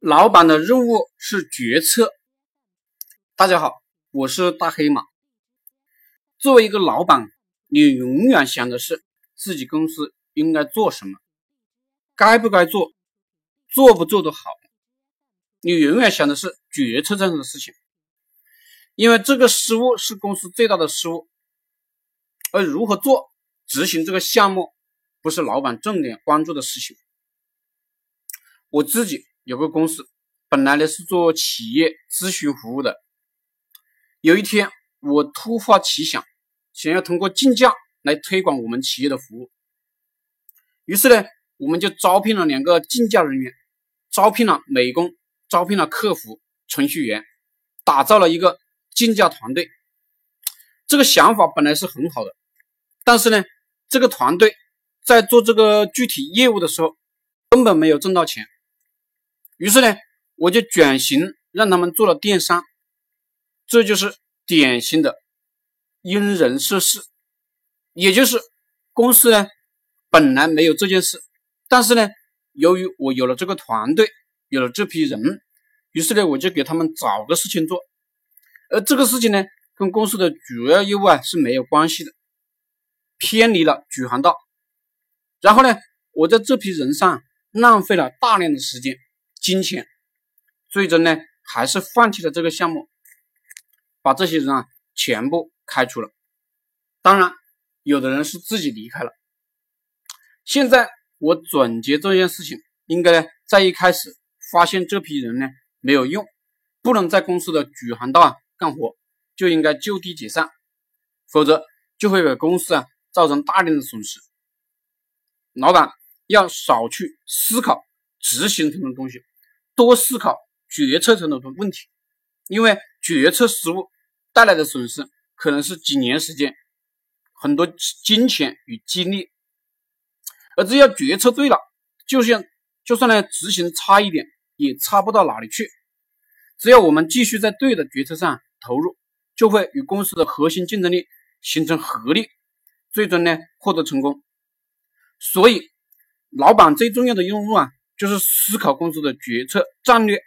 老板的任务是决策。大家好，我是大黑马。作为一个老板，你永远想的是自己公司应该做什么，该不该做，做不做得好。你永远想的是决策上的事情，因为这个失误是公司最大的失误。而如何做、执行这个项目，不是老板重点关注的事情。我自己。有个公司，本来呢是做企业咨询服务的。有一天，我突发奇想，想要通过竞价来推广我们企业的服务。于是呢，我们就招聘了两个竞价人员，招聘了美工，招聘了客服、程序员，打造了一个竞价团队。这个想法本来是很好的，但是呢，这个团队在做这个具体业务的时候，根本没有挣到钱。于是呢，我就转型让他们做了电商，这就是典型的因人设事，也就是公司呢本来没有这件事，但是呢，由于我有了这个团队，有了这批人，于是呢，我就给他们找个事情做，而这个事情呢，跟公司的主要业务啊是没有关系的，偏离了主航道，然后呢，我在这批人上浪费了大量的时间。金钱，最终呢还是放弃了这个项目，把这些人啊全部开除了。当然，有的人是自己离开了。现在我总结这件事情，应该呢在一开始发现这批人呢没有用，不能在公司的主航道啊干活，就应该就地解散，否则就会给公司啊造成大量的损失。老板要少去思考执行层的东西。多思考决策层的问题，因为决策失误带来的损失可能是几年时间、很多金钱与精力。而只要决策对了，就像就算呢执行差一点，也差不到哪里去。只要我们继续在对的决策上投入，就会与公司的核心竞争力形成合力，最终呢获得成功。所以，老板最重要的任务啊。就是思考公司的决策战略